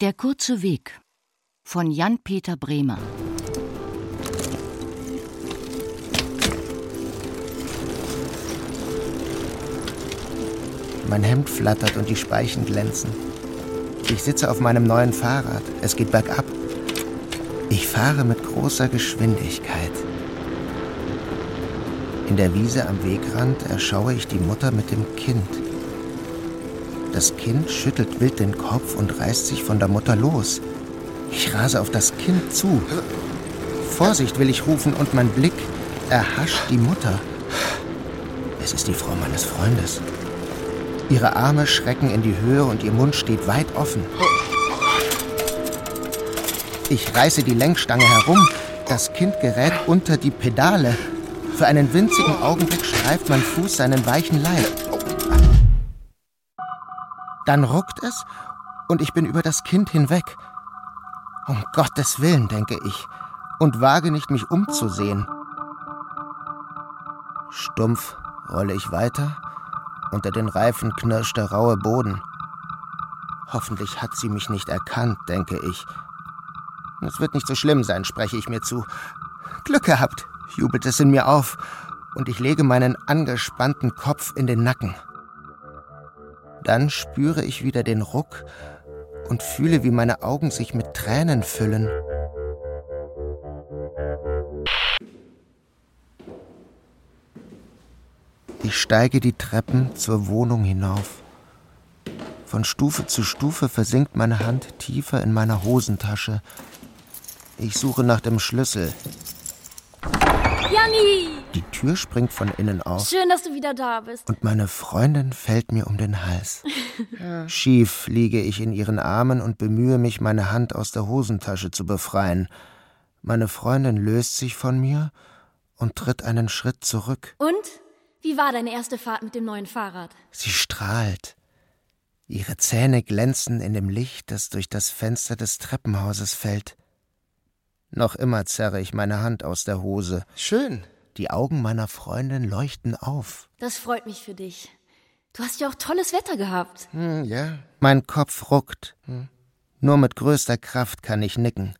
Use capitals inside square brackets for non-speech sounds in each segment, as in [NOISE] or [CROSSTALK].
Der kurze Weg von Jan-Peter Bremer. Mein Hemd flattert und die Speichen glänzen. Ich sitze auf meinem neuen Fahrrad. Es geht bergab. Fahre mit großer Geschwindigkeit. In der Wiese am Wegrand erschaue ich die Mutter mit dem Kind. Das Kind schüttelt wild den Kopf und reißt sich von der Mutter los. Ich rase auf das Kind zu. Vorsicht will ich rufen und mein Blick erhascht die Mutter. Es ist die Frau meines Freundes. Ihre Arme schrecken in die Höhe und ihr Mund steht weit offen. Ich reiße die Lenkstange herum. Das Kind gerät unter die Pedale. Für einen winzigen Augenblick streift mein Fuß seinen weichen Leib. Dann ruckt es und ich bin über das Kind hinweg. Um Gottes Willen, denke ich, und wage nicht, mich umzusehen. Stumpf rolle ich weiter unter den Reifen knirscht der raue Boden. Hoffentlich hat sie mich nicht erkannt, denke ich. Es wird nicht so schlimm sein, spreche ich mir zu. Glück gehabt, jubelt es in mir auf, und ich lege meinen angespannten Kopf in den Nacken. Dann spüre ich wieder den Ruck und fühle, wie meine Augen sich mit Tränen füllen. Ich steige die Treppen zur Wohnung hinauf. Von Stufe zu Stufe versinkt meine Hand tiefer in meiner Hosentasche. Ich suche nach dem Schlüssel. Janni! Die Tür springt von innen auf. Schön, dass du wieder da bist. Und meine Freundin fällt mir um den Hals. [LAUGHS] Schief liege ich in ihren Armen und bemühe mich, meine Hand aus der Hosentasche zu befreien. Meine Freundin löst sich von mir und tritt einen Schritt zurück. Und? Wie war deine erste Fahrt mit dem neuen Fahrrad? Sie strahlt. Ihre Zähne glänzen in dem Licht, das durch das Fenster des Treppenhauses fällt. Noch immer zerre ich meine Hand aus der Hose. Schön. Die Augen meiner Freundin leuchten auf. Das freut mich für dich. Du hast ja auch tolles Wetter gehabt. Hm, ja. Mein Kopf ruckt. Hm. Nur mit größter Kraft kann ich nicken.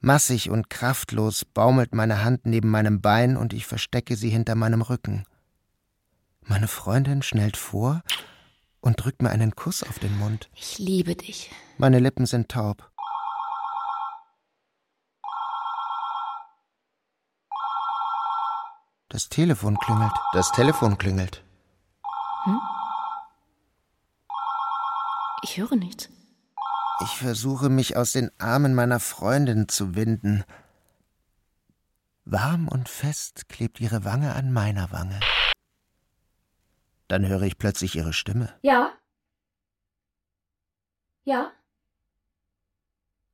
Massig und kraftlos baumelt meine Hand neben meinem Bein und ich verstecke sie hinter meinem Rücken. Meine Freundin schnellt vor und drückt mir einen Kuss auf den Mund. Ich liebe dich. Meine Lippen sind taub. Das Telefon klingelt. Das Telefon klingelt. Hm? Ich höre nichts. Ich versuche mich aus den Armen meiner Freundin zu winden. Warm und fest klebt ihre Wange an meiner Wange. Dann höre ich plötzlich ihre Stimme. Ja. Ja.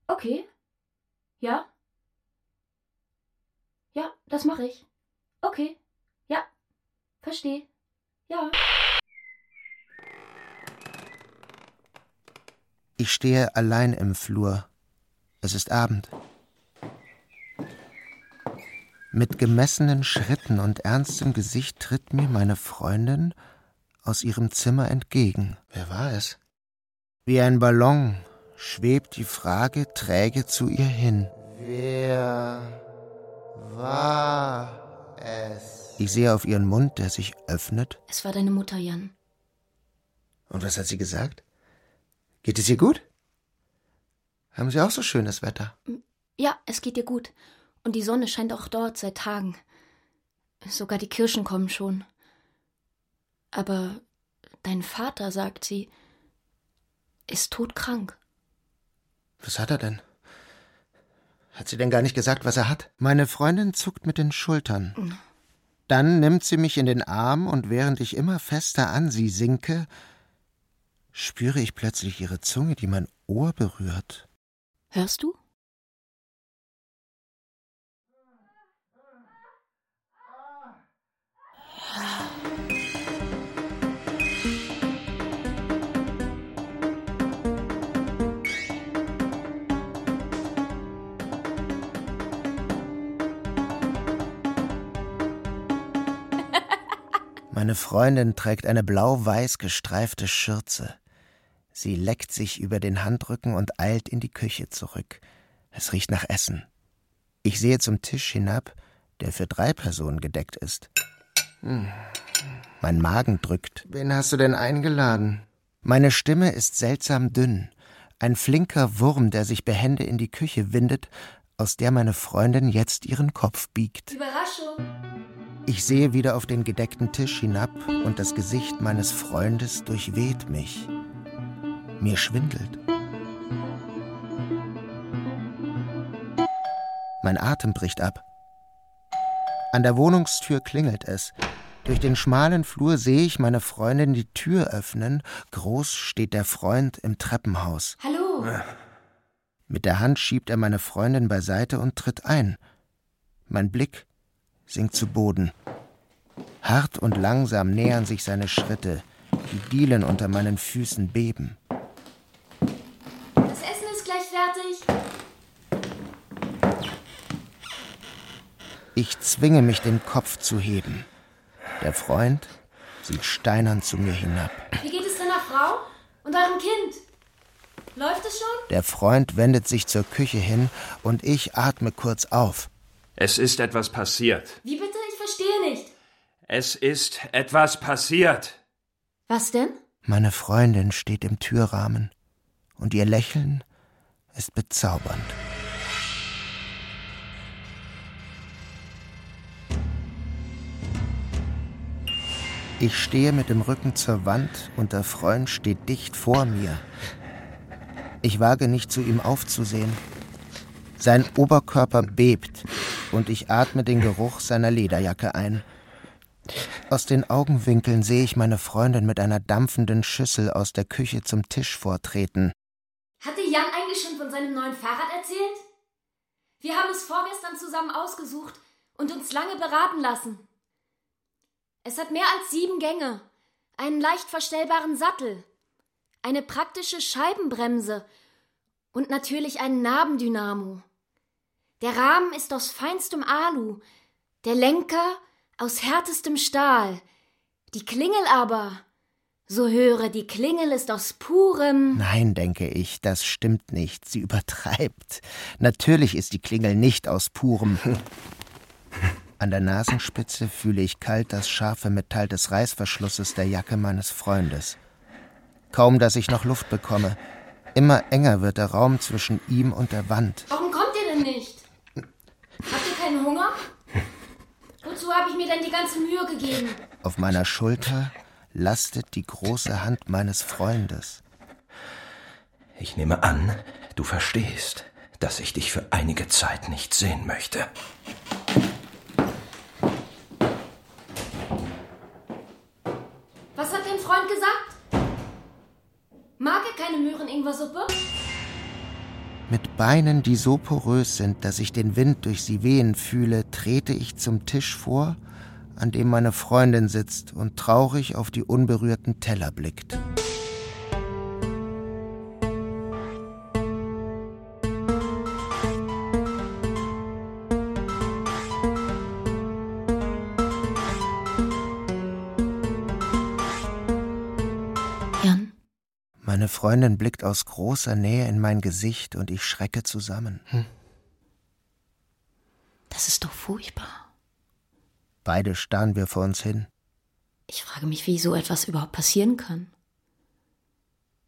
Okay. Ja. Ja, das mache ich. Okay. Ja. Verstehe. Ja. Ich stehe allein im Flur. Es ist Abend. Mit gemessenen Schritten und ernstem Gesicht tritt mir meine Freundin aus ihrem Zimmer entgegen. Wer war es? Wie ein Ballon schwebt die Frage träge zu ihr hin. Wer war? Ich sehe auf ihren Mund, der sich öffnet. Es war deine Mutter, Jan. Und was hat sie gesagt? Geht es ihr gut? Haben Sie auch so schönes Wetter? Ja, es geht ihr gut. Und die Sonne scheint auch dort seit Tagen. Sogar die Kirschen kommen schon. Aber dein Vater, sagt sie, ist todkrank. Was hat er denn? Hat sie denn gar nicht gesagt, was er hat? Meine Freundin zuckt mit den Schultern. Dann nimmt sie mich in den Arm und während ich immer fester an sie sinke, spüre ich plötzlich ihre Zunge, die mein Ohr berührt. Hörst du? Meine Freundin trägt eine blau-weiß gestreifte Schürze. Sie leckt sich über den Handrücken und eilt in die Küche zurück. Es riecht nach Essen. Ich sehe zum Tisch hinab, der für drei Personen gedeckt ist. Hm. Mein Magen drückt. Wen hast du denn eingeladen? Meine Stimme ist seltsam dünn. Ein flinker Wurm, der sich behende in die Küche windet, aus der meine Freundin jetzt ihren Kopf biegt. Überraschung! Ich sehe wieder auf den gedeckten Tisch hinab und das Gesicht meines Freundes durchweht mich. Mir schwindelt. Mein Atem bricht ab. An der Wohnungstür klingelt es. Durch den schmalen Flur sehe ich meine Freundin die Tür öffnen. Groß steht der Freund im Treppenhaus. Hallo. Mit der Hand schiebt er meine Freundin beiseite und tritt ein. Mein Blick sinkt zu Boden. Hart und langsam nähern sich seine Schritte. Die Dielen unter meinen Füßen beben. Das Essen ist gleich fertig. Ich zwinge mich, den Kopf zu heben. Der Freund sieht steinern zu mir hinab. Wie geht es deiner Frau und eurem Kind? Läuft es schon? Der Freund wendet sich zur Küche hin und ich atme kurz auf. Es ist etwas passiert. Wie bitte? Ich verstehe nicht. Es ist etwas passiert. Was denn? Meine Freundin steht im Türrahmen und ihr Lächeln ist bezaubernd. Ich stehe mit dem Rücken zur Wand und der Freund steht dicht vor mir. Ich wage nicht zu ihm aufzusehen. Sein Oberkörper bebt und ich atme den Geruch seiner Lederjacke ein. Aus den Augenwinkeln sehe ich meine Freundin mit einer dampfenden Schüssel aus der Küche zum Tisch vortreten. Hat dir Jan eigentlich schon von seinem neuen Fahrrad erzählt? Wir haben es vorgestern zusammen ausgesucht und uns lange beraten lassen. Es hat mehr als sieben Gänge, einen leicht verstellbaren Sattel, eine praktische Scheibenbremse und natürlich einen Nabendynamo. Der Rahmen ist aus feinstem Alu, der Lenker aus härtestem Stahl, die Klingel aber, so höre, die Klingel ist aus purem. Nein, denke ich, das stimmt nicht. Sie übertreibt. Natürlich ist die Klingel nicht aus purem. [LAUGHS] An der Nasenspitze fühle ich kalt das scharfe Metall des Reißverschlusses der Jacke meines Freundes. Kaum, dass ich noch Luft bekomme. Immer enger wird der Raum zwischen ihm und der Wand kommt ihr denn nicht? Habt ihr keinen Hunger? Wozu habe ich mir denn die ganze Mühe gegeben? Auf meiner Schulter lastet die große Hand meines Freundes. Ich nehme an, du verstehst, dass ich dich für einige Zeit nicht sehen möchte. Was hat dein Freund gesagt? Mag er keine Möhren-Ingwer-Suppe? Mit Beinen, die so porös sind, dass ich den Wind durch sie wehen fühle, trete ich zum Tisch vor, an dem meine Freundin sitzt und traurig auf die unberührten Teller blickt. Meine Freundin blickt aus großer Nähe in mein Gesicht und ich schrecke zusammen. das ist doch furchtbar. Beide starren wir vor uns hin. Ich frage mich, wie so etwas überhaupt passieren kann.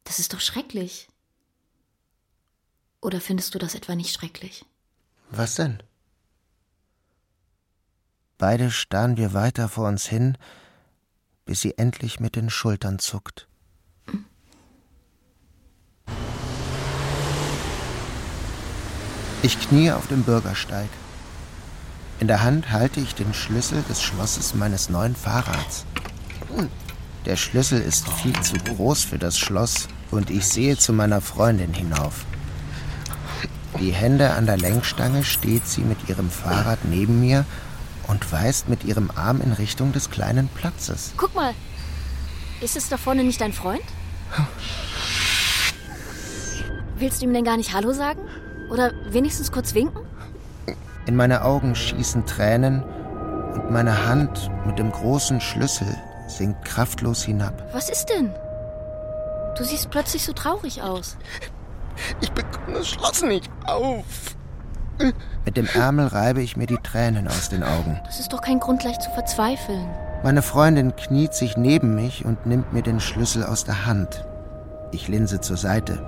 Das ist doch schrecklich. Oder findest du das etwa nicht schrecklich? Was denn? Beide starren wir weiter vor uns hin, bis sie endlich mit den Schultern zuckt. Ich kniee auf dem Bürgersteig. In der Hand halte ich den Schlüssel des Schlosses meines neuen Fahrrads. Der Schlüssel ist viel zu groß für das Schloss und ich sehe zu meiner Freundin hinauf. Die Hände an der Lenkstange steht sie mit ihrem Fahrrad neben mir und weist mit ihrem Arm in Richtung des kleinen Platzes. Guck mal. Ist es da vorne nicht dein Freund? Willst du ihm denn gar nicht Hallo sagen? Oder wenigstens kurz winken? In meine Augen schießen Tränen und meine Hand mit dem großen Schlüssel sinkt kraftlos hinab. Was ist denn? Du siehst plötzlich so traurig aus. Ich bekomme das Schloss nicht auf. Mit dem Ärmel reibe ich mir die Tränen aus den Augen. Das ist doch kein Grund, gleich zu verzweifeln. Meine Freundin kniet sich neben mich und nimmt mir den Schlüssel aus der Hand. Ich linse zur Seite.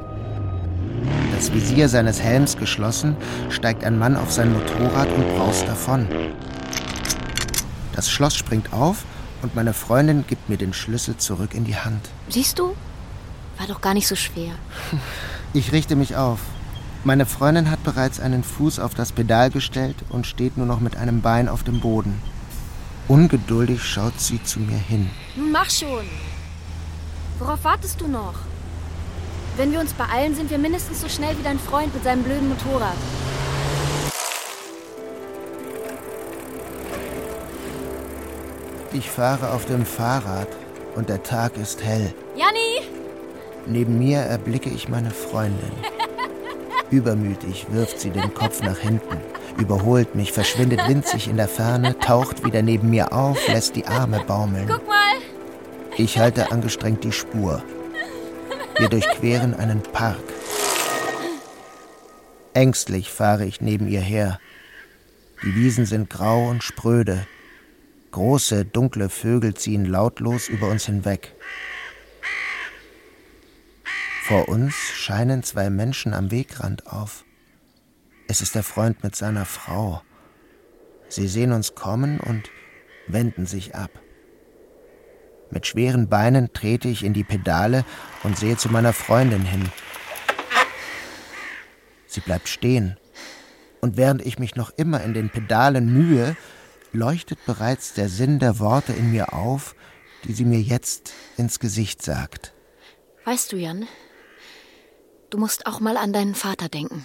Das Visier seines Helms geschlossen, steigt ein Mann auf sein Motorrad und braust davon. Das Schloss springt auf und meine Freundin gibt mir den Schlüssel zurück in die Hand. Siehst du? War doch gar nicht so schwer. [LAUGHS] Ich richte mich auf. Meine Freundin hat bereits einen Fuß auf das Pedal gestellt und steht nur noch mit einem Bein auf dem Boden. Ungeduldig schaut sie zu mir hin. Nun mach schon. Worauf wartest du noch? Wenn wir uns beeilen, sind wir mindestens so schnell wie dein Freund mit seinem blöden Motorrad. Ich fahre auf dem Fahrrad und der Tag ist hell. Janni! Neben mir erblicke ich meine Freundin. [LAUGHS] Übermütig wirft sie den Kopf nach hinten, überholt mich, verschwindet winzig in der Ferne, taucht wieder neben mir auf, lässt die Arme baumeln. Guck mal! Ich halte angestrengt die Spur. Wir durchqueren einen Park. Ängstlich fahre ich neben ihr her. Die Wiesen sind grau und spröde. Große, dunkle Vögel ziehen lautlos über uns hinweg. Vor uns scheinen zwei Menschen am Wegrand auf. Es ist der Freund mit seiner Frau. Sie sehen uns kommen und wenden sich ab. Mit schweren Beinen trete ich in die Pedale und sehe zu meiner Freundin hin. Sie bleibt stehen. Und während ich mich noch immer in den Pedalen mühe, leuchtet bereits der Sinn der Worte in mir auf, die sie mir jetzt ins Gesicht sagt. Weißt du, Jan, du musst auch mal an deinen Vater denken.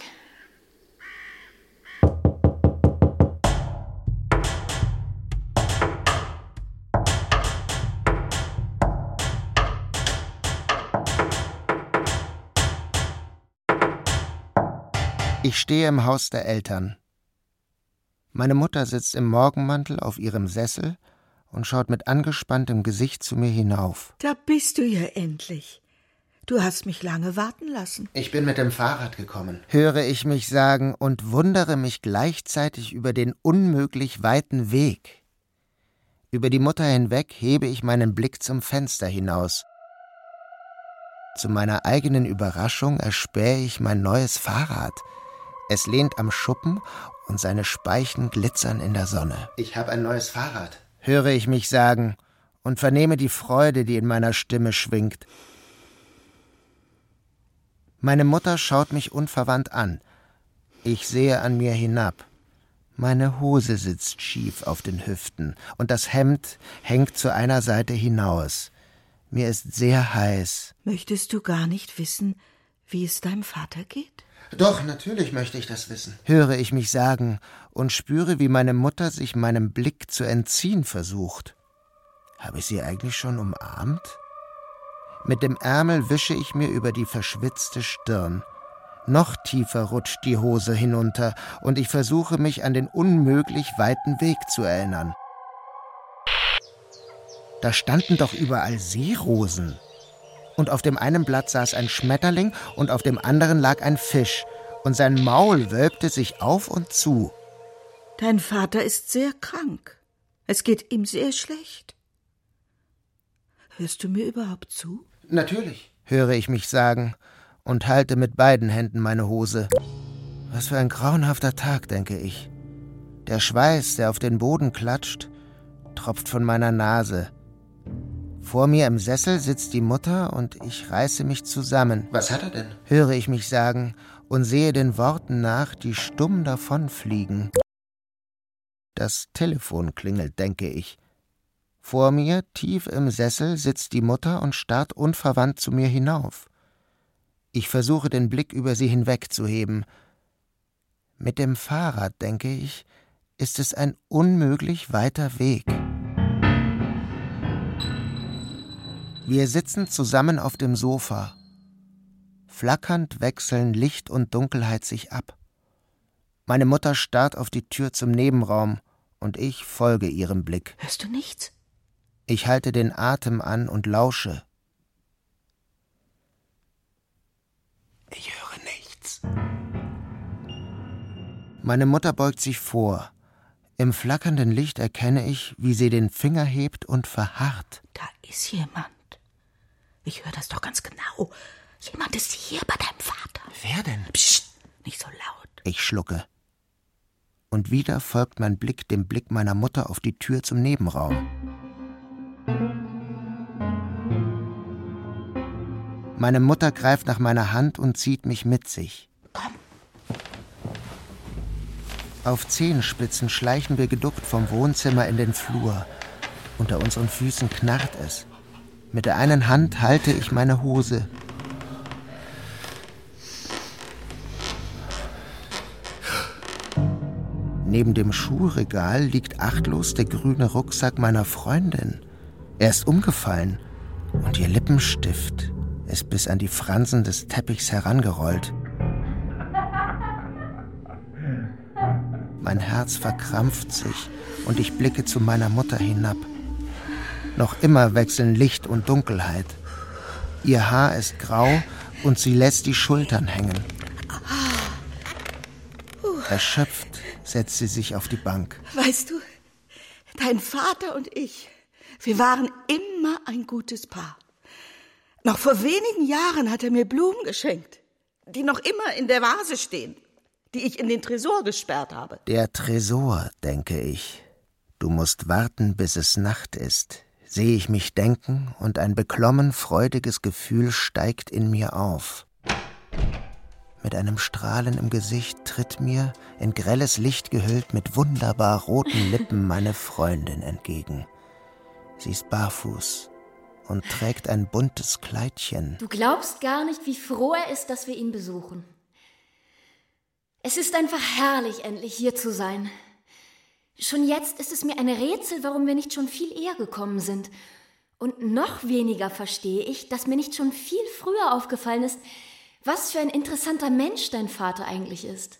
Ich stehe im Haus der Eltern. Meine Mutter sitzt im Morgenmantel auf ihrem Sessel und schaut mit angespanntem Gesicht zu mir hinauf. Da bist du ja endlich. Du hast mich lange warten lassen. Ich bin mit dem Fahrrad gekommen, höre ich mich sagen und wundere mich gleichzeitig über den unmöglich weiten Weg. Über die Mutter hinweg hebe ich meinen Blick zum Fenster hinaus. Zu meiner eigenen Überraschung erspähe ich mein neues Fahrrad, es lehnt am Schuppen und seine Speichen glitzern in der Sonne. Ich habe ein neues Fahrrad, höre ich mich sagen und vernehme die Freude, die in meiner Stimme schwingt. Meine Mutter schaut mich unverwandt an. Ich sehe an mir hinab. Meine Hose sitzt schief auf den Hüften und das Hemd hängt zu einer Seite hinaus. Mir ist sehr heiß. Möchtest du gar nicht wissen, wie es deinem Vater geht? Doch, natürlich möchte ich das wissen, höre ich mich sagen und spüre, wie meine Mutter sich meinem Blick zu entziehen versucht. Habe ich sie eigentlich schon umarmt? Mit dem Ärmel wische ich mir über die verschwitzte Stirn. Noch tiefer rutscht die Hose hinunter, und ich versuche mich an den unmöglich weiten Weg zu erinnern. Da standen doch überall Seerosen und auf dem einen Blatt saß ein Schmetterling und auf dem anderen lag ein Fisch, und sein Maul wölbte sich auf und zu. Dein Vater ist sehr krank. Es geht ihm sehr schlecht. Hörst du mir überhaupt zu? Natürlich, höre ich mich sagen und halte mit beiden Händen meine Hose. Was für ein grauenhafter Tag, denke ich. Der Schweiß, der auf den Boden klatscht, tropft von meiner Nase. Vor mir im Sessel sitzt die Mutter und ich reiße mich zusammen. Was hat er denn? höre ich mich sagen und sehe den Worten nach, die stumm davonfliegen. Das Telefon klingelt, denke ich. Vor mir, tief im Sessel, sitzt die Mutter und starrt unverwandt zu mir hinauf. Ich versuche den Blick über sie hinwegzuheben. Mit dem Fahrrad, denke ich, ist es ein unmöglich weiter Weg. Wir sitzen zusammen auf dem Sofa. Flackernd wechseln Licht und Dunkelheit sich ab. Meine Mutter starrt auf die Tür zum Nebenraum und ich folge ihrem Blick. Hörst du nichts? Ich halte den Atem an und lausche. Ich höre nichts. Meine Mutter beugt sich vor. Im flackernden Licht erkenne ich, wie sie den Finger hebt und verharrt. Da ist jemand. Ich höre das doch ganz genau. Jemand ist hier bei deinem Vater. Wer denn? Psst, nicht so laut. Ich schlucke. Und wieder folgt mein Blick dem Blick meiner Mutter auf die Tür zum Nebenraum. Meine Mutter greift nach meiner Hand und zieht mich mit sich. Komm. Auf Zehenspitzen schleichen wir geduckt vom Wohnzimmer in den Flur. Unter unseren Füßen knarrt es. Mit der einen Hand halte ich meine Hose. Neben dem Schuhregal liegt achtlos der grüne Rucksack meiner Freundin. Er ist umgefallen und ihr Lippenstift ist bis an die Fransen des Teppichs herangerollt. Mein Herz verkrampft sich und ich blicke zu meiner Mutter hinab. Noch immer wechseln Licht und Dunkelheit. Ihr Haar ist grau und sie lässt die Schultern hängen. Erschöpft setzt sie sich auf die Bank. Weißt du, dein Vater und ich, wir waren immer ein gutes Paar. Noch vor wenigen Jahren hat er mir Blumen geschenkt, die noch immer in der Vase stehen, die ich in den Tresor gesperrt habe. Der Tresor, denke ich. Du musst warten, bis es Nacht ist, sehe ich mich denken, und ein beklommen freudiges Gefühl steigt in mir auf. Mit einem Strahlen im Gesicht tritt mir, in grelles Licht gehüllt, mit wunderbar roten Lippen meine Freundin entgegen. Sie ist barfuß und trägt ein buntes Kleidchen. Du glaubst gar nicht, wie froh er ist, dass wir ihn besuchen. Es ist einfach herrlich, endlich hier zu sein. Schon jetzt ist es mir ein Rätsel, warum wir nicht schon viel eher gekommen sind. Und noch weniger verstehe ich, dass mir nicht schon viel früher aufgefallen ist, was für ein interessanter Mensch dein Vater eigentlich ist.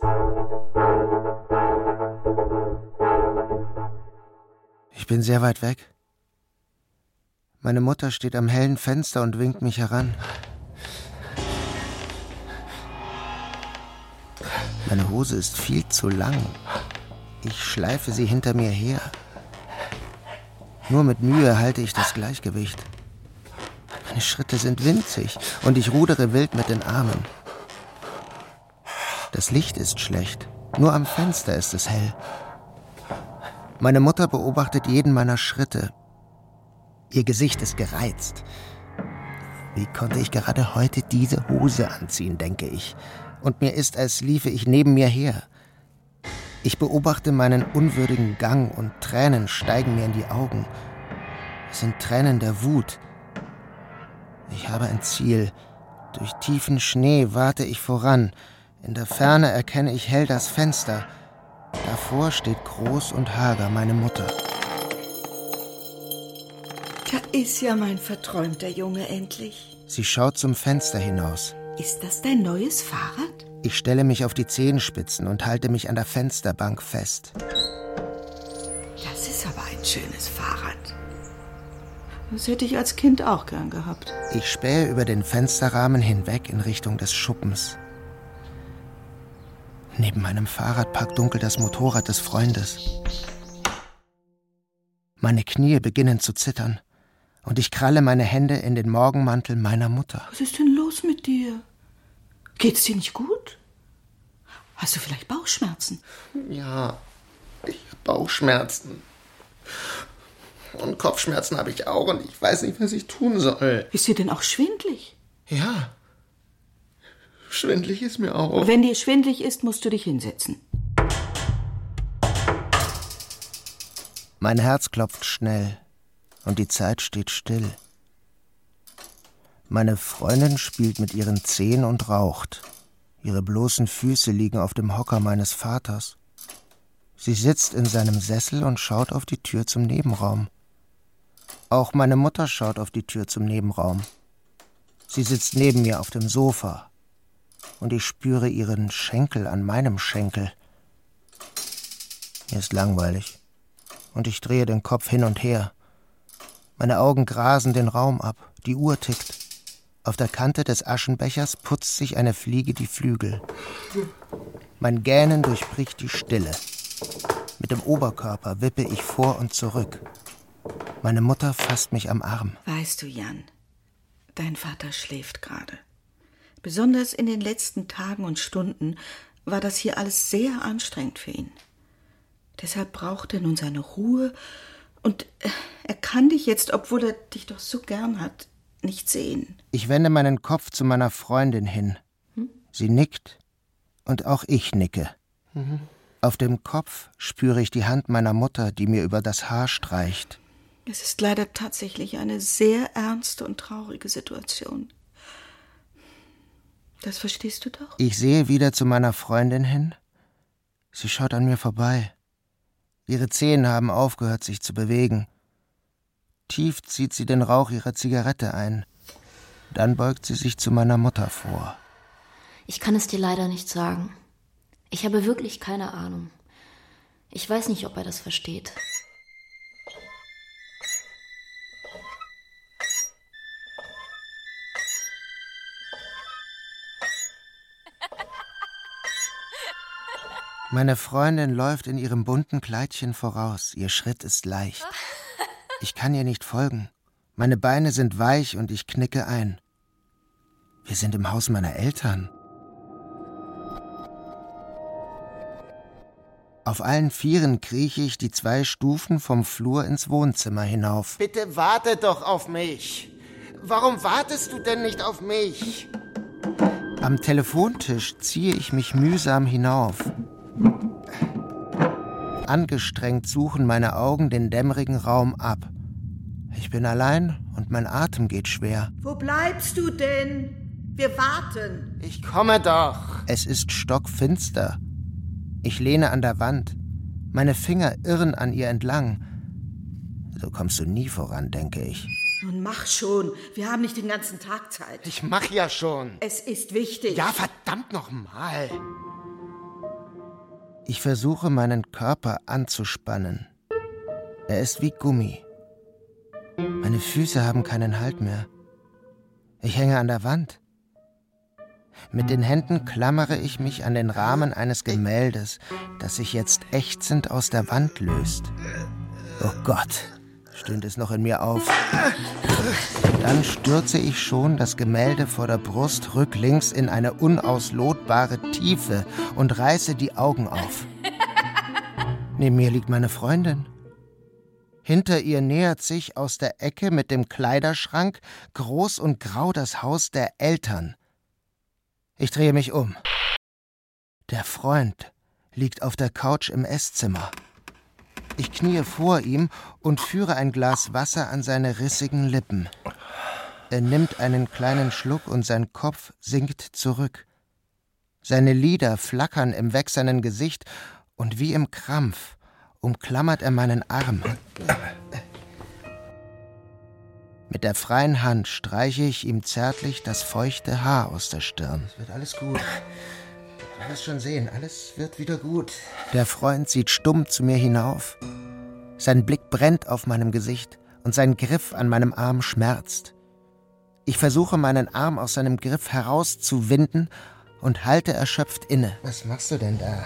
Ich bin sehr weit weg. Meine Mutter steht am hellen Fenster und winkt mich heran. Meine Hose ist viel zu lang. Ich schleife sie hinter mir her. Nur mit Mühe halte ich das Gleichgewicht. Meine Schritte sind winzig und ich rudere wild mit den Armen. Das Licht ist schlecht. Nur am Fenster ist es hell. Meine Mutter beobachtet jeden meiner Schritte. Ihr Gesicht ist gereizt. Wie konnte ich gerade heute diese Hose anziehen, denke ich. Und mir ist, als liefe ich neben mir her. Ich beobachte meinen unwürdigen Gang und Tränen steigen mir in die Augen. Es sind Tränen der Wut, ich habe ein Ziel. Durch tiefen Schnee warte ich voran. In der Ferne erkenne ich hell das Fenster. Davor steht groß und hager meine Mutter. Da ist ja mein verträumter Junge endlich. Sie schaut zum Fenster hinaus. Ist das dein neues Fahrrad? Ich stelle mich auf die Zehenspitzen und halte mich an der Fensterbank fest. Das ist aber ein schönes Fahrrad. Das hätte ich als Kind auch gern gehabt. Ich spähe über den Fensterrahmen hinweg in Richtung des Schuppens. Neben meinem Fahrrad parkt dunkel das Motorrad des Freundes. Meine Knie beginnen zu zittern und ich kralle meine Hände in den Morgenmantel meiner Mutter. Was ist denn los mit dir? Geht's dir nicht gut? Hast du vielleicht Bauchschmerzen? Ja, ich habe Bauchschmerzen. Und Kopfschmerzen habe ich auch und ich weiß nicht, was ich tun soll. Ist dir denn auch schwindlig? Ja. Schwindlig ist mir auch. Wenn dir schwindlig ist, musst du dich hinsetzen. Mein Herz klopft schnell und die Zeit steht still. Meine Freundin spielt mit ihren Zehen und raucht. Ihre bloßen Füße liegen auf dem Hocker meines Vaters. Sie sitzt in seinem Sessel und schaut auf die Tür zum Nebenraum. Auch meine Mutter schaut auf die Tür zum Nebenraum. Sie sitzt neben mir auf dem Sofa und ich spüre ihren Schenkel an meinem Schenkel. Mir ist langweilig und ich drehe den Kopf hin und her. Meine Augen grasen den Raum ab. Die Uhr tickt. Auf der Kante des Aschenbechers putzt sich eine Fliege die Flügel. Mein Gähnen durchbricht die Stille. Mit dem Oberkörper wippe ich vor und zurück. Meine Mutter fasst mich am Arm. Weißt du, Jan, dein Vater schläft gerade. Besonders in den letzten Tagen und Stunden war das hier alles sehr anstrengend für ihn. Deshalb braucht er nun seine Ruhe und äh, er kann dich jetzt, obwohl er dich doch so gern hat, nicht sehen. Ich wende meinen Kopf zu meiner Freundin hin. Hm? Sie nickt und auch ich nicke. Mhm. Auf dem Kopf spüre ich die Hand meiner Mutter, die mir über das Haar streicht. Es ist leider tatsächlich eine sehr ernste und traurige Situation. Das verstehst du doch? Ich sehe wieder zu meiner Freundin hin. Sie schaut an mir vorbei. Ihre Zehen haben aufgehört, sich zu bewegen. Tief zieht sie den Rauch ihrer Zigarette ein. Dann beugt sie sich zu meiner Mutter vor. Ich kann es dir leider nicht sagen. Ich habe wirklich keine Ahnung. Ich weiß nicht, ob er das versteht. Meine Freundin läuft in ihrem bunten Kleidchen voraus. Ihr Schritt ist leicht. Ich kann ihr nicht folgen. Meine Beine sind weich und ich knicke ein. Wir sind im Haus meiner Eltern. Auf allen Vieren krieche ich die zwei Stufen vom Flur ins Wohnzimmer hinauf. Bitte warte doch auf mich. Warum wartest du denn nicht auf mich? Am Telefontisch ziehe ich mich mühsam hinauf. Angestrengt suchen meine Augen den dämmerigen Raum ab. Ich bin allein und mein Atem geht schwer. Wo bleibst du denn? Wir warten. Ich komme doch. Es ist stockfinster. Ich lehne an der Wand. Meine Finger irren an ihr entlang. So kommst du nie voran, denke ich. Nun mach schon. Wir haben nicht den ganzen Tag Zeit. Ich mach ja schon. Es ist wichtig. Ja, verdammt nochmal. Ich versuche meinen Körper anzuspannen. Er ist wie Gummi. Meine Füße haben keinen Halt mehr. Ich hänge an der Wand. Mit den Händen klammere ich mich an den Rahmen eines Gemäldes, das sich jetzt ächzend aus der Wand löst. Oh Gott, stöhnt es noch in mir auf. Dann stürze ich schon das Gemälde vor der Brust rücklings in eine unauslotbare Tiefe und reiße die Augen auf. Neben mir liegt meine Freundin. Hinter ihr nähert sich aus der Ecke mit dem Kleiderschrank groß und grau das Haus der Eltern. Ich drehe mich um. Der Freund liegt auf der Couch im Esszimmer. Ich kniee vor ihm und führe ein Glas Wasser an seine rissigen Lippen. Er nimmt einen kleinen Schluck und sein Kopf sinkt zurück. Seine Lider flackern im wächsernen Gesicht und wie im Krampf umklammert er meinen Arm. Mit der freien Hand streiche ich ihm zärtlich das feuchte Haar aus der Stirn. Es wird alles gut. Du wirst schon sehen, alles wird wieder gut. Der Freund sieht stumm zu mir hinauf. Sein Blick brennt auf meinem Gesicht und sein Griff an meinem Arm schmerzt. Ich versuche meinen Arm aus seinem Griff herauszuwinden und halte erschöpft inne. Was machst du denn da?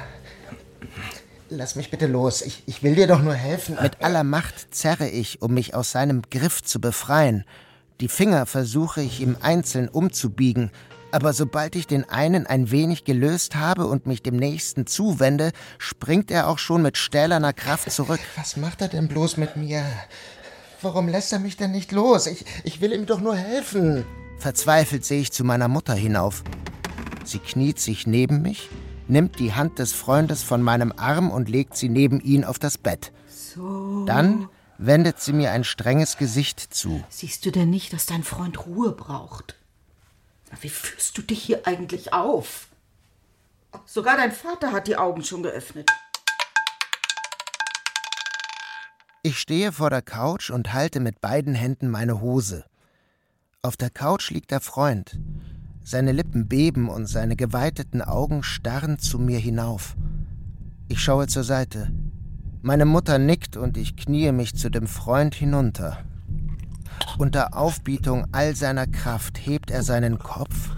Lass mich bitte los. Ich, ich will dir doch nur helfen. Mit aller Macht zerre ich, um mich aus seinem Griff zu befreien. Die Finger versuche ich ihm einzeln umzubiegen, aber sobald ich den einen ein wenig gelöst habe und mich dem nächsten zuwende, springt er auch schon mit stählerner Kraft zurück. Was macht er denn bloß mit mir? Warum lässt er mich denn nicht los? Ich, ich will ihm doch nur helfen. Verzweifelt sehe ich zu meiner Mutter hinauf. Sie kniet sich neben mich, nimmt die Hand des Freundes von meinem Arm und legt sie neben ihn auf das Bett. So. Dann wendet sie mir ein strenges Gesicht zu. Siehst du denn nicht, dass dein Freund Ruhe braucht? Wie führst du dich hier eigentlich auf? Sogar dein Vater hat die Augen schon geöffnet. Ich stehe vor der Couch und halte mit beiden Händen meine Hose. Auf der Couch liegt der Freund. Seine Lippen beben und seine geweiteten Augen starren zu mir hinauf. Ich schaue zur Seite. Meine Mutter nickt und ich kniee mich zu dem Freund hinunter. Unter Aufbietung all seiner Kraft hebt er seinen Kopf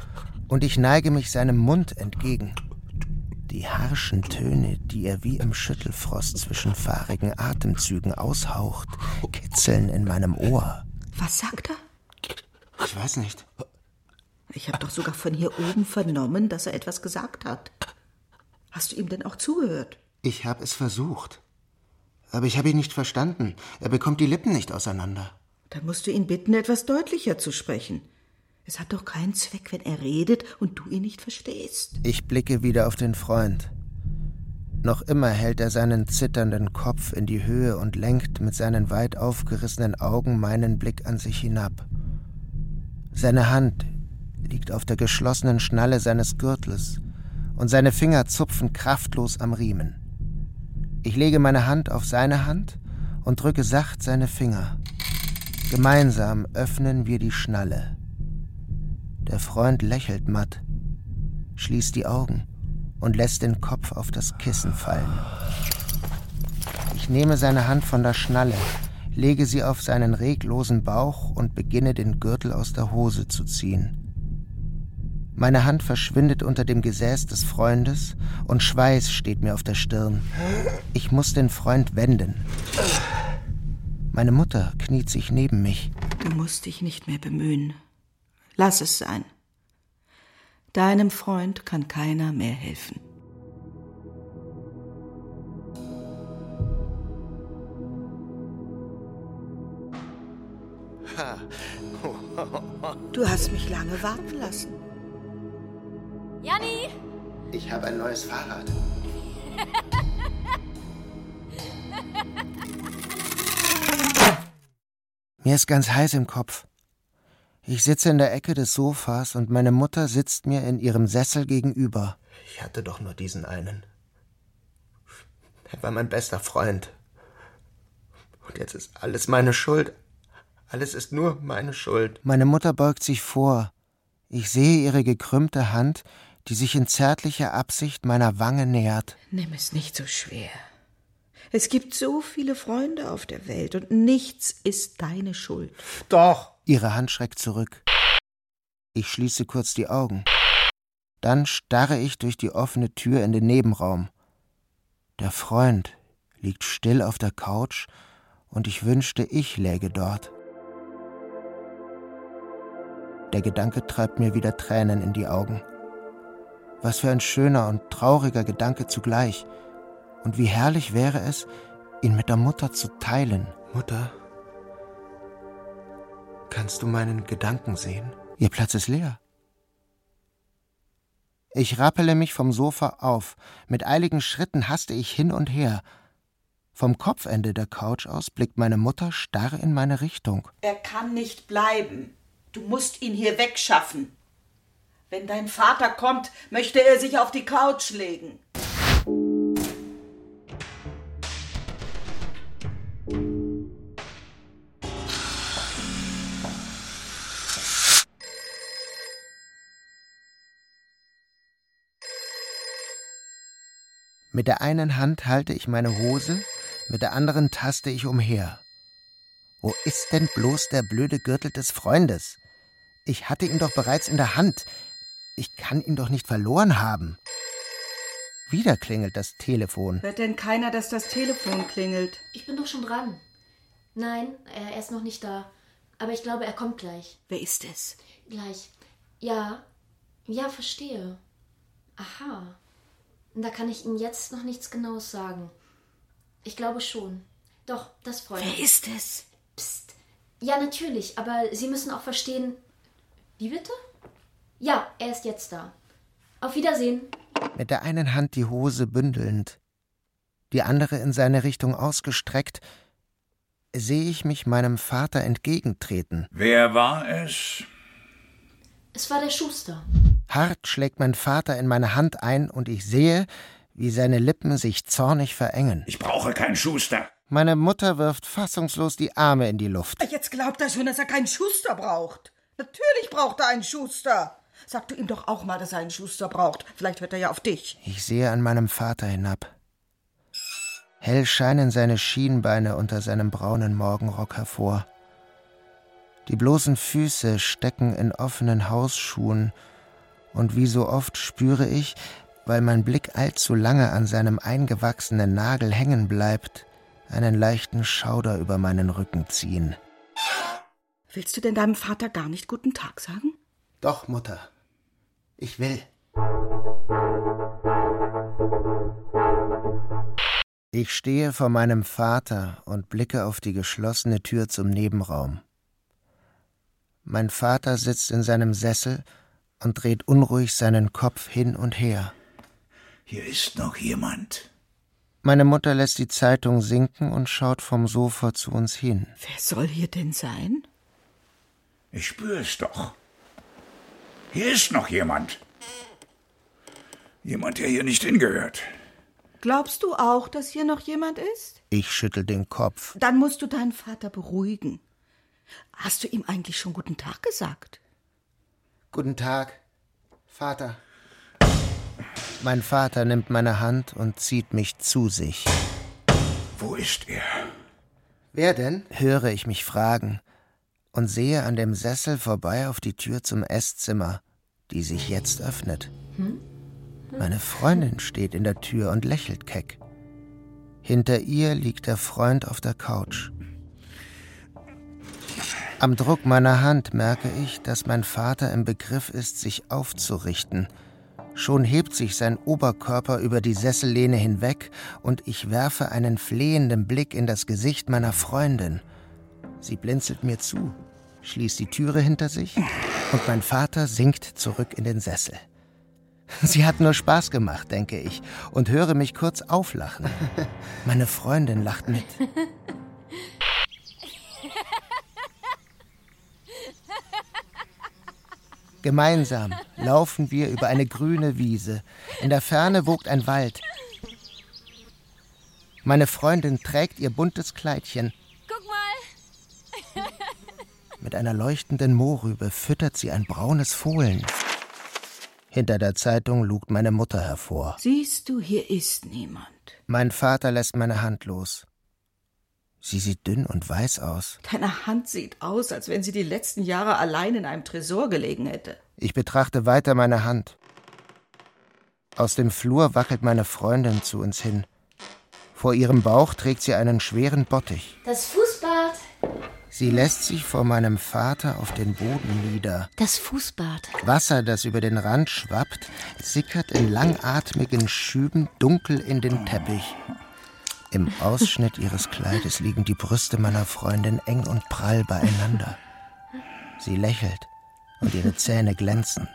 und ich neige mich seinem Mund entgegen. Die harschen Töne, die er wie im Schüttelfrost zwischen fahrigen Atemzügen aushaucht, kitzeln in meinem Ohr. Was sagt er? Ich weiß nicht. Ich habe doch sogar von hier oben vernommen, dass er etwas gesagt hat. Hast du ihm denn auch zugehört? Ich habe es versucht. Aber ich habe ihn nicht verstanden. Er bekommt die Lippen nicht auseinander. Dann musst du ihn bitten, etwas deutlicher zu sprechen. Es hat doch keinen Zweck, wenn er redet und du ihn nicht verstehst. Ich blicke wieder auf den Freund. Noch immer hält er seinen zitternden Kopf in die Höhe und lenkt mit seinen weit aufgerissenen Augen meinen Blick an sich hinab. Seine Hand liegt auf der geschlossenen Schnalle seines Gürtels und seine Finger zupfen kraftlos am Riemen. Ich lege meine Hand auf seine Hand und drücke sacht seine Finger. Gemeinsam öffnen wir die Schnalle. Der Freund lächelt matt, schließt die Augen und lässt den Kopf auf das Kissen fallen. Ich nehme seine Hand von der Schnalle, lege sie auf seinen reglosen Bauch und beginne den Gürtel aus der Hose zu ziehen. Meine Hand verschwindet unter dem Gesäß des Freundes und Schweiß steht mir auf der Stirn. Ich muss den Freund wenden. Meine Mutter kniet sich neben mich. Du musst dich nicht mehr bemühen. Lass es sein. Deinem Freund kann keiner mehr helfen. [LAUGHS] Du hast mich lange warten lassen. Janni! Ich habe ein neues Fahrrad. [LAUGHS] Mir ist ganz heiß im Kopf. Ich sitze in der Ecke des Sofas und meine Mutter sitzt mir in ihrem Sessel gegenüber. Ich hatte doch nur diesen einen. Er war mein bester Freund. Und jetzt ist alles meine Schuld. Alles ist nur meine Schuld. Meine Mutter beugt sich vor. Ich sehe ihre gekrümmte Hand, die sich in zärtlicher Absicht meiner Wange nähert. Nimm es nicht so schwer. Es gibt so viele Freunde auf der Welt und nichts ist deine Schuld. Doch. Ihre Hand schreckt zurück. Ich schließe kurz die Augen. Dann starre ich durch die offene Tür in den Nebenraum. Der Freund liegt still auf der Couch und ich wünschte, ich läge dort. Der Gedanke treibt mir wieder Tränen in die Augen. Was für ein schöner und trauriger Gedanke zugleich. Und wie herrlich wäre es, ihn mit der Mutter zu teilen. Mutter, kannst du meinen Gedanken sehen? Ihr Platz ist leer. Ich rappele mich vom Sofa auf. Mit eiligen Schritten haste ich hin und her. Vom Kopfende der Couch aus blickt meine Mutter starr in meine Richtung. Er kann nicht bleiben. Du musst ihn hier wegschaffen. Wenn dein Vater kommt, möchte er sich auf die Couch legen. Mit der einen Hand halte ich meine Hose, mit der anderen taste ich umher. Wo ist denn bloß der blöde Gürtel des Freundes? Ich hatte ihn doch bereits in der Hand. Ich kann ihn doch nicht verloren haben. Wieder klingelt das Telefon. Hört denn keiner, dass das Telefon klingelt? Ich bin doch schon dran. Nein, er ist noch nicht da. Aber ich glaube, er kommt gleich. Wer ist es? Gleich. Ja, ja, verstehe. Aha. Da kann ich Ihnen jetzt noch nichts Genaues sagen. Ich glaube schon. Doch, das freut mich. Wer ist es? Psst. Ja, natürlich, aber Sie müssen auch verstehen. Wie bitte? Ja, er ist jetzt da. Auf Wiedersehen. Mit der einen Hand die Hose bündelnd, die andere in seine Richtung ausgestreckt, sehe ich mich meinem Vater entgegentreten. Wer war es? Es war der Schuster. Hart schlägt mein Vater in meine Hand ein und ich sehe, wie seine Lippen sich zornig verengen. Ich brauche keinen Schuster. Meine Mutter wirft fassungslos die Arme in die Luft. Jetzt glaubt er schon, dass er keinen Schuster braucht. Natürlich braucht er einen Schuster. Sag du ihm doch auch mal, dass er einen Schuster braucht. Vielleicht hört er ja auf dich. Ich sehe an meinem Vater hinab. Hell scheinen seine Schienbeine unter seinem braunen Morgenrock hervor. Die bloßen Füße stecken in offenen Hausschuhen, und wie so oft spüre ich, weil mein Blick allzu lange an seinem eingewachsenen Nagel hängen bleibt, einen leichten Schauder über meinen Rücken ziehen. Willst du denn deinem Vater gar nicht guten Tag sagen? Doch, Mutter. Ich will. Ich stehe vor meinem Vater und blicke auf die geschlossene Tür zum Nebenraum. Mein Vater sitzt in seinem Sessel und dreht unruhig seinen Kopf hin und her. Hier ist noch jemand. Meine Mutter lässt die Zeitung sinken und schaut vom Sofa zu uns hin. Wer soll hier denn sein? Ich spüre es doch. Hier ist noch jemand. Jemand, der hier nicht hingehört. Glaubst du auch, dass hier noch jemand ist? Ich schüttel den Kopf. Dann musst du deinen Vater beruhigen. Hast du ihm eigentlich schon guten Tag gesagt? Guten Tag, Vater. Mein Vater nimmt meine Hand und zieht mich zu sich. Wo ist er? Wer denn? höre ich mich fragen und sehe an dem Sessel vorbei auf die Tür zum Esszimmer, die sich jetzt öffnet. Meine Freundin steht in der Tür und lächelt keck. Hinter ihr liegt der Freund auf der Couch. Am Druck meiner Hand merke ich, dass mein Vater im Begriff ist, sich aufzurichten. Schon hebt sich sein Oberkörper über die Sessellehne hinweg und ich werfe einen flehenden Blick in das Gesicht meiner Freundin. Sie blinzelt mir zu, schließt die Türe hinter sich und mein Vater sinkt zurück in den Sessel. Sie hat nur Spaß gemacht, denke ich, und höre mich kurz auflachen. Meine Freundin lacht mit. Gemeinsam laufen wir über eine grüne Wiese. In der Ferne wogt ein Wald. Meine Freundin trägt ihr buntes Kleidchen. Guck mal. Mit einer leuchtenden Mohrrübe füttert sie ein braunes Fohlen. Hinter der Zeitung lugt meine Mutter hervor. Siehst du, hier ist niemand. Mein Vater lässt meine Hand los. Sie sieht dünn und weiß aus. Deine Hand sieht aus, als wenn sie die letzten Jahre allein in einem Tresor gelegen hätte. Ich betrachte weiter meine Hand. Aus dem Flur wackelt meine Freundin zu uns hin. Vor ihrem Bauch trägt sie einen schweren Bottich. Das Fußbad. Sie lässt sich vor meinem Vater auf den Boden nieder. Das Fußbad. Wasser, das über den Rand schwappt, sickert in langatmigen Schüben dunkel in den Teppich. Im Ausschnitt ihres Kleides liegen die Brüste meiner Freundin eng und prall beieinander. Sie lächelt und ihre Zähne glänzen.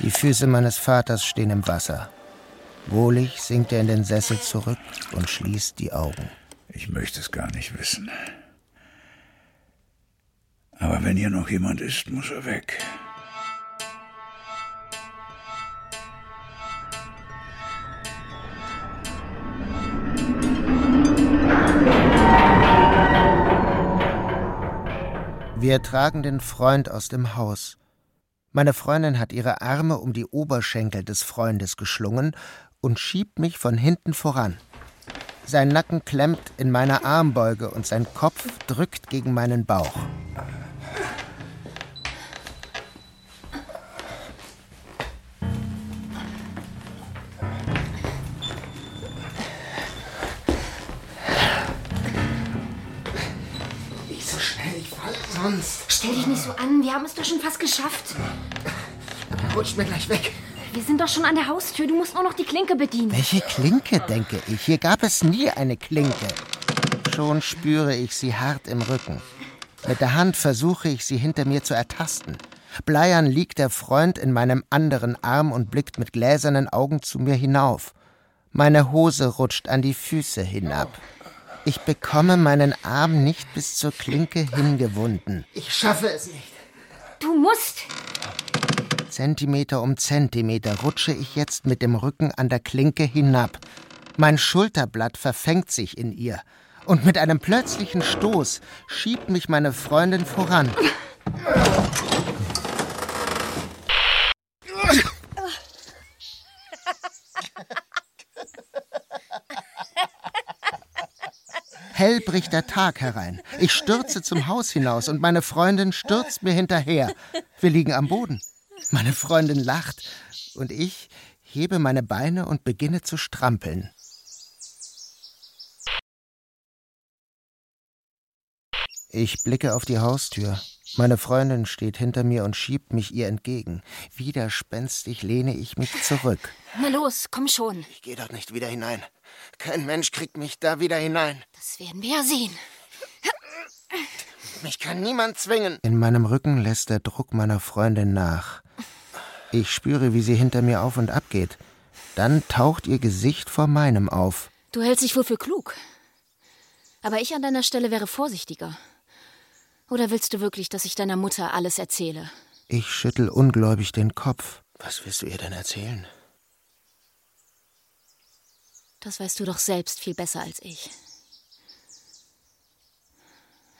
Die Füße meines Vaters stehen im Wasser. Wohlig sinkt er in den Sessel zurück und schließt die Augen. Ich möchte es gar nicht wissen. Aber wenn hier noch jemand ist, muss er weg. Wir tragen den Freund aus dem Haus. Meine Freundin hat ihre Arme um die Oberschenkel des Freundes geschlungen und schiebt mich von hinten voran. Sein Nacken klemmt in meiner Armbeuge und sein Kopf drückt gegen meinen Bauch. Sonst. Stell dich nicht so an, wir haben es doch schon fast geschafft. Rutscht mir gleich weg. Wir sind doch schon an der Haustür, du musst nur noch die Klinke bedienen. Welche Klinke, denke ich. Hier gab es nie eine Klinke. Schon spüre ich sie hart im Rücken. Mit der Hand versuche ich, sie hinter mir zu ertasten. Bleiern liegt der Freund in meinem anderen Arm und blickt mit gläsernen Augen zu mir hinauf. Meine Hose rutscht an die Füße hinab. Ich bekomme meinen Arm nicht bis zur Klinke hingewunden. Ich schaffe es nicht. Du musst. Zentimeter um Zentimeter rutsche ich jetzt mit dem Rücken an der Klinke hinab. Mein Schulterblatt verfängt sich in ihr. Und mit einem plötzlichen Stoß schiebt mich meine Freundin voran. Hell bricht der Tag herein. Ich stürze zum Haus hinaus und meine Freundin stürzt mir hinterher. Wir liegen am Boden. Meine Freundin lacht und ich hebe meine Beine und beginne zu strampeln. Ich blicke auf die Haustür. Meine Freundin steht hinter mir und schiebt mich ihr entgegen. Widerspenstig lehne ich mich zurück. Na los, komm schon. Ich gehe dort nicht wieder hinein. Kein Mensch kriegt mich da wieder hinein. Das werden wir ja sehen. Mich kann niemand zwingen. In meinem Rücken lässt der Druck meiner Freundin nach. Ich spüre, wie sie hinter mir auf und ab geht. Dann taucht ihr Gesicht vor meinem auf. Du hältst dich wohl für klug. Aber ich an deiner Stelle wäre vorsichtiger. Oder willst du wirklich, dass ich deiner Mutter alles erzähle? Ich schüttel ungläubig den Kopf. Was willst du ihr denn erzählen? Das weißt du doch selbst viel besser als ich.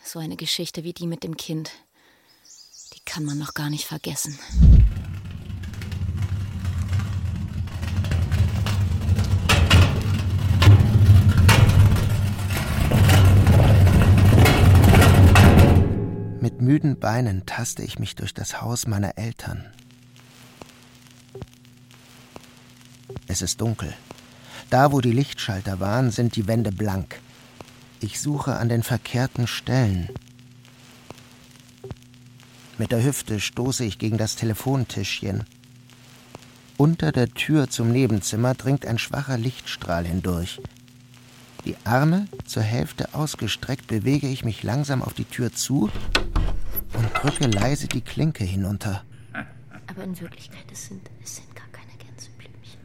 So eine Geschichte wie die mit dem Kind, die kann man noch gar nicht vergessen. Mit müden Beinen taste ich mich durch das Haus meiner Eltern. Es ist dunkel. Da, wo die Lichtschalter waren, sind die Wände blank. Ich suche an den verkehrten Stellen. Mit der Hüfte stoße ich gegen das Telefontischchen. Unter der Tür zum Nebenzimmer dringt ein schwacher Lichtstrahl hindurch. Die Arme zur Hälfte ausgestreckt bewege ich mich langsam auf die Tür zu und drücke leise die Klinke hinunter. Aber in Wirklichkeit, es sind, es sind gar keine Gänseblümchen.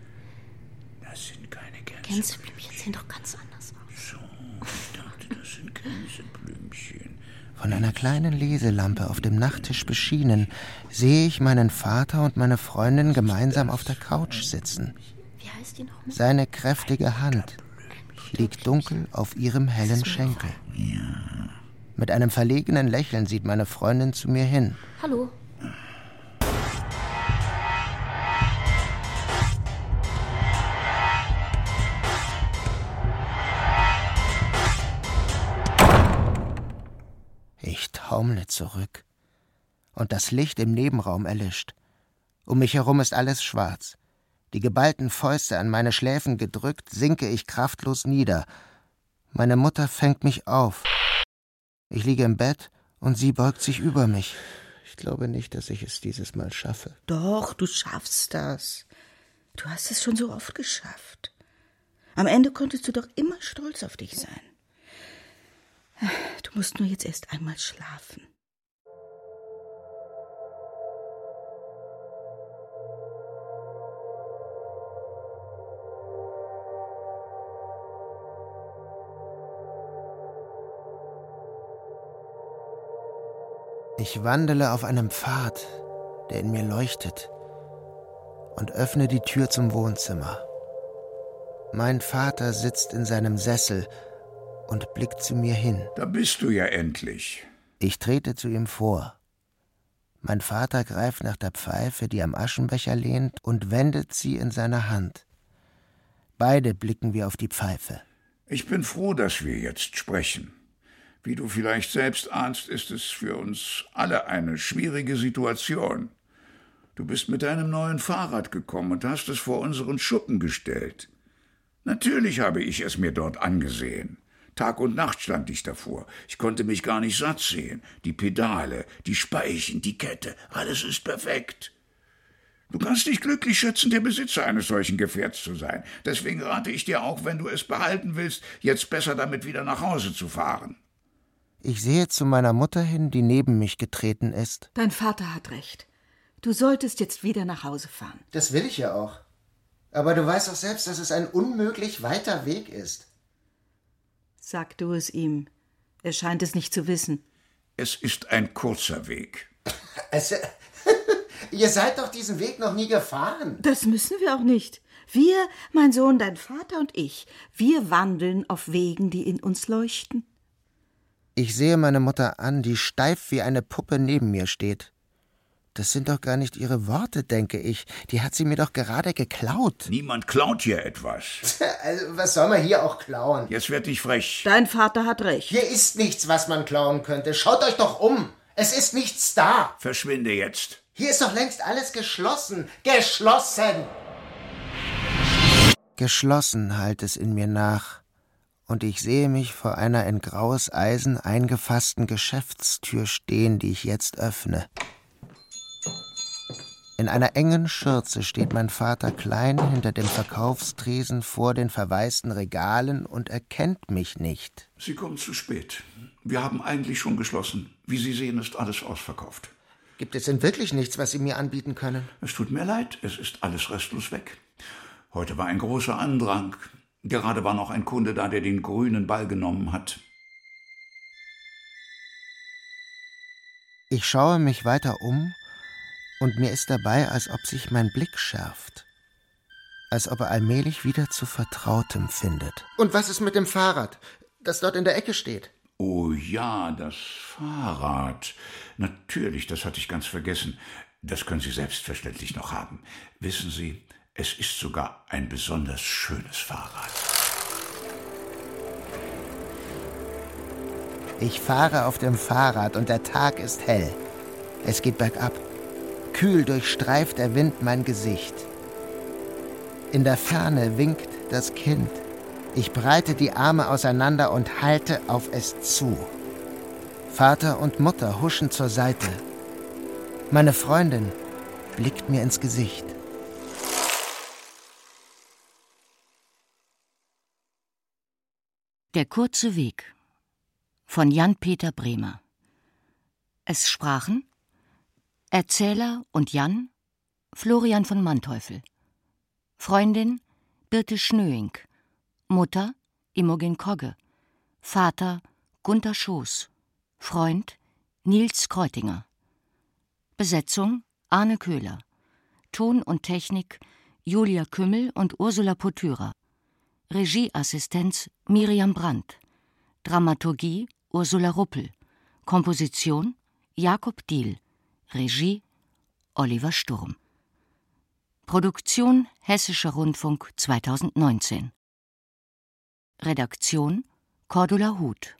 Das sind keine Gänseblümchen. Sehen doch ganz anders aus. So, ich dachte, das sind Gänseblümchen. Von einer kleinen Leselampe auf dem Nachttisch beschienen, sehe ich meinen Vater und meine Freundin gemeinsam auf der Couch sitzen. Wie heißt die nochmal? Seine kräftige Hand liegt dunkel auf ihrem hellen Schenkel. Mit einem verlegenen Lächeln sieht meine Freundin zu mir hin. Hallo. Taumle zurück. Und das Licht im Nebenraum erlischt. Um mich herum ist alles schwarz. Die geballten Fäuste an meine Schläfen gedrückt, sinke ich kraftlos nieder. Meine Mutter fängt mich auf. Ich liege im Bett und sie beugt sich über mich. Ich glaube nicht, dass ich es dieses Mal schaffe. Doch, du schaffst das. Du hast es schon so oft geschafft. Am Ende konntest du doch immer stolz auf dich sein. Du musst nur jetzt erst einmal schlafen. Ich wandele auf einem Pfad, der in mir leuchtet, und öffne die Tür zum Wohnzimmer. Mein Vater sitzt in seinem Sessel und blickt zu mir hin. Da bist du ja endlich. Ich trete zu ihm vor. Mein Vater greift nach der Pfeife, die am Aschenbecher lehnt, und wendet sie in seiner Hand. Beide blicken wir auf die Pfeife. Ich bin froh, dass wir jetzt sprechen. Wie du vielleicht selbst ahnst, ist es für uns alle eine schwierige Situation. Du bist mit deinem neuen Fahrrad gekommen und hast es vor unseren Schuppen gestellt. Natürlich habe ich es mir dort angesehen. Tag und Nacht stand ich davor. Ich konnte mich gar nicht satt sehen. Die Pedale, die Speichen, die Kette, alles ist perfekt. Du kannst dich glücklich schätzen, der Besitzer eines solchen Gefährts zu sein. Deswegen rate ich dir auch, wenn du es behalten willst, jetzt besser damit wieder nach Hause zu fahren. Ich sehe zu meiner Mutter hin, die neben mich getreten ist. Dein Vater hat recht. Du solltest jetzt wieder nach Hause fahren. Das will ich ja auch. Aber du weißt doch selbst, dass es ein unmöglich weiter Weg ist. Sag du es ihm. Er scheint es nicht zu wissen. Es ist ein kurzer Weg. [LAUGHS] Es, [LAUGHS] ihr seid doch diesen Weg noch nie gefahren. Das müssen wir auch nicht. Wir, mein Sohn, dein Vater und ich, wir wandeln auf Wegen, die in uns leuchten. Ich sehe meine Mutter an, die steif wie eine Puppe neben mir steht. Das sind doch gar nicht ihre Worte, denke ich. Die hat sie mir doch gerade geklaut. Niemand klaut hier etwas. [LAUGHS] Also, was soll man hier auch klauen? Jetzt werd nicht frech. Dein Vater hat recht. Hier ist nichts, was man klauen könnte. Schaut euch doch um. Es ist nichts da. Verschwinde jetzt. Hier ist doch längst alles geschlossen. Geschlossen! Geschlossen halt es in mir nach. Und ich sehe mich vor einer in graues Eisen eingefassten Geschäftstür stehen, die ich jetzt öffne. In einer engen Schürze steht mein Vater klein hinter dem Verkaufstresen vor den verwaisten Regalen und erkennt mich nicht. Sie kommen zu spät. Wir haben eigentlich schon geschlossen. Wie Sie sehen, ist alles ausverkauft. Gibt es denn wirklich nichts, was Sie mir anbieten können? Es tut mir leid, es ist alles restlos weg. Heute war ein großer Andrang. Gerade war noch ein Kunde da, der den grünen Ball genommen hat. Ich schaue mich weiter um und mir ist dabei, als ob sich mein Blick schärft. Als ob er allmählich wieder zu Vertrautem findet. Und was ist mit dem Fahrrad, das dort in der Ecke steht? Oh ja, das Fahrrad. Natürlich, das hatte ich ganz vergessen. Das können Sie selbstverständlich noch haben. Wissen Sie, es ist sogar ein besonders schönes Fahrrad. Ich fahre auf dem Fahrrad und der Tag ist hell. Es geht bergab. Kühl durchstreift der Wind mein Gesicht. In der Ferne winkt das Kind. Ich breite die Arme auseinander und halte auf es zu. Vater und Mutter huschen zur Seite. Meine Freundin blickt mir ins Gesicht. Der kurze Weg von Jan-Peter Bremer. Es sprachen Erzähler und Jan Florian von Manteuffel. Freundin Birte Schnöing. Mutter Imogen Kogge. Vater Gunther Schoß. Freund Nils Kreutinger. Besetzung Arne Köhler. Ton und Technik Julia Kümmel und Ursula Potyra. Regieassistenz Miriam Brandt. Dramaturgie Ursula Ruppel. Komposition Jakob Diehl. Regie Oliver Sturm. Produktion Hessischer Rundfunk 2019. Redaktion Cordula Huth